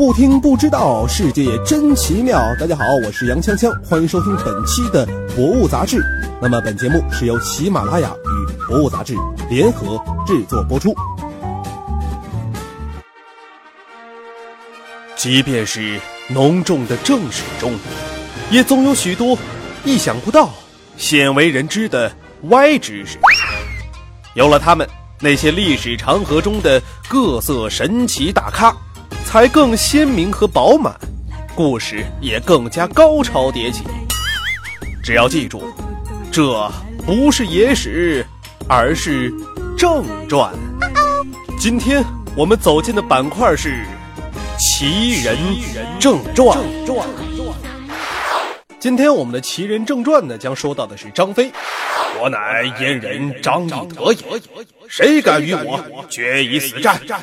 不听不知道，世界真奇妙。大家好，我是杨锵锵，欢迎收听本期的《博物杂志》。那么本节目是由喜马拉雅与《博物杂志》联合制作播出。即便是浓重的正史中，也总有许多意想不到、鲜为人知的歪知识。有了他们，那些历史长河中的各色神奇大咖。才更鲜明和饱满，故事也更加高潮迭起。只要记住，这不是野史，而是正传。今天我们走进的板块是《奇人正传》。今天我们的《奇人正传》呢，将说到的是张飞。我乃燕人张翼德也，谁敢与我决一死战？《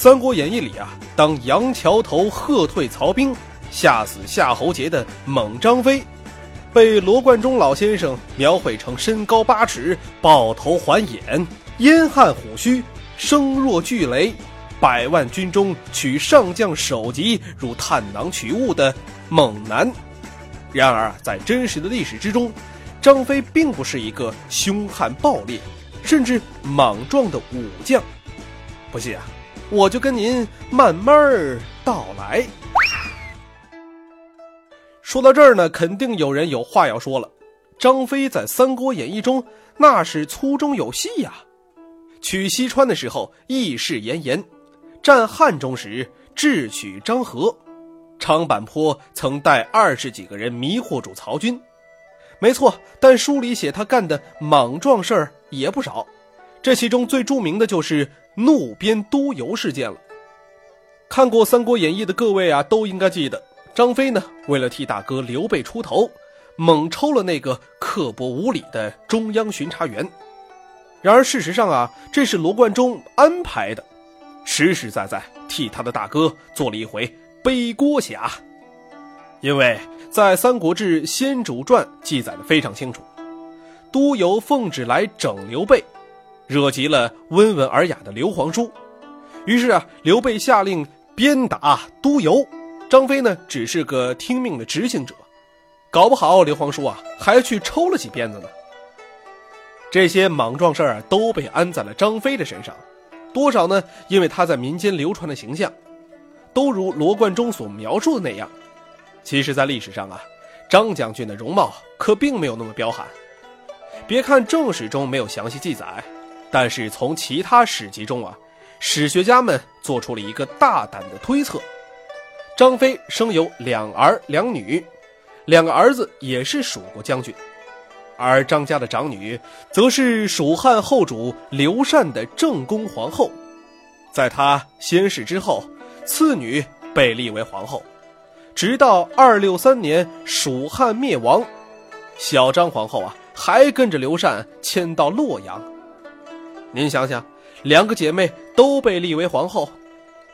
三国演义》里啊，当杨桥头喝退曹兵、吓死夏侯杰的猛张飞，被罗贯中老先生描绘成身高八尺、抱头环眼、燕汉虎须、声若巨雷，百万军中取上将首级如探囊取物的猛男。然而，在真实的历史之中，张飞并不是一个凶悍暴烈，甚至莽撞的武将。不信啊？我就跟您慢慢儿道来。说到这儿呢，肯定有人有话要说了。张飞在《三国演义》中那是粗中有细呀，取西川的时候义士严严，战汉中时智取张合，长坂坡曾带二十几个人迷惑住曹军，没错。但书里写他干的莽撞事儿也不少，这其中最著名的就是。怒鞭督邮事件了。看过《三国演义》的各位啊，都应该记得，张飞呢，为了替大哥刘备出头，猛抽了那个刻薄无礼的中央巡查员。然而事实上啊，这是罗贯中安排的，实实在在替他的大哥做了一回背锅侠。因为在《三国志·先主传》记载的非常清楚，督邮奉旨来整刘备。惹急了温文尔雅的刘皇叔，于是啊，刘备下令鞭打督邮，张飞呢只是个听命的执行者，搞不好刘皇叔啊还去抽了几鞭子呢。这些莽撞事儿都被安在了张飞的身上，多少呢？因为他在民间流传的形象，都如罗贯中所描述的那样。其实，在历史上啊，张将军的容貌可并没有那么彪悍。别看正史中没有详细记载。但是从其他史籍中啊，史学家们做出了一个大胆的推测：张飞生有两儿两女，两个儿子也是蜀国将军，而张家的长女则是蜀汉后主刘禅的正宫皇后，在他先逝之后，次女被立为皇后，直到二六三年蜀汉灭亡，小张皇后啊还跟着刘禅迁到洛阳。您想想，两个姐妹都被立为皇后，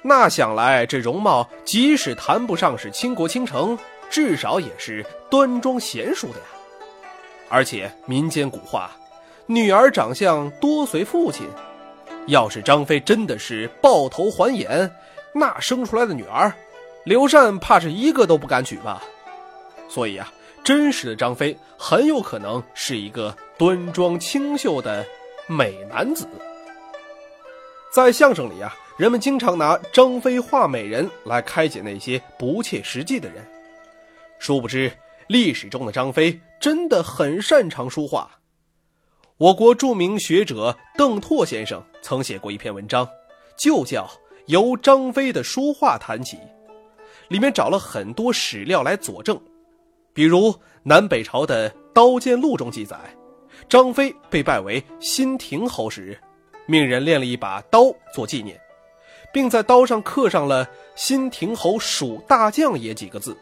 那想来这容貌即使谈不上是倾国倾城，至少也是端庄贤淑的呀。而且民间古话，女儿长相多随父亲。要是张飞真的是抱头还眼，那生出来的女儿，刘禅怕是一个都不敢娶吧。所以啊，真实的张飞很有可能是一个端庄清秀的。美男子，在相声里啊，人们经常拿张飞画美人来开解那些不切实际的人。殊不知，历史中的张飞真的很擅长书画。我国著名学者邓拓先生曾写过一篇文章，就叫《由张飞的书画谈起》，里面找了很多史料来佐证，比如南北朝的《刀剑录》中记载。张飞被拜为新亭侯时，命人练了一把刀做纪念，并在刀上刻上了“新亭侯蜀大将也”几个字。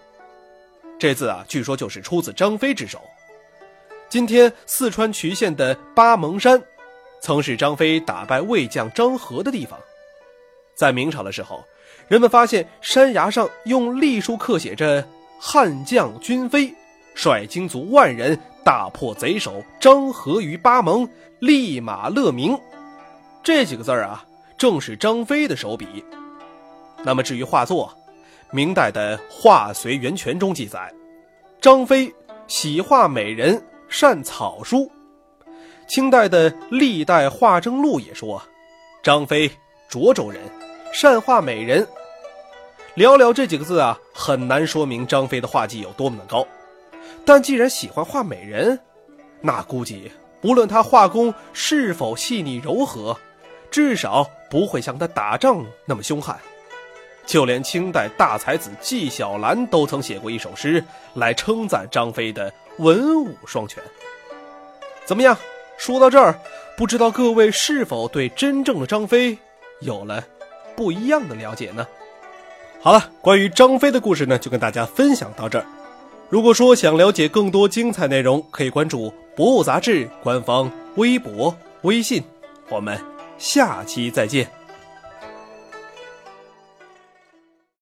这字啊，据说就是出自张飞之手。今天四川渠县的八蒙山，曾是张飞打败魏将张合的地方。在明朝的时候，人们发现山崖上用隶书刻写着“汉将军飞，率精卒万人”。大破贼首张合于巴蒙，立马乐明。这几个字儿啊，正是张飞的手笔。那么至于画作，明代的《画随园全》中记载，张飞喜画美人，善草书。清代的《历代画征录》也说，张飞涿州人，善画美人。寥寥这几个字啊，很难说明张飞的画技有多么的高。但既然喜欢画美人，那估计不论他画工是否细腻柔和，至少不会像他打仗那么凶悍。就连清代大才子纪晓岚都曾写过一首诗来称赞张飞的文武双全。怎么样？说到这儿，不知道各位是否对真正的张飞有了不一样的了解呢？好了，关于张飞的故事呢，就跟大家分享到这儿。如果说想了解更多精彩内容，可以关注《博物杂志》官方微博、微信。我们下期再见。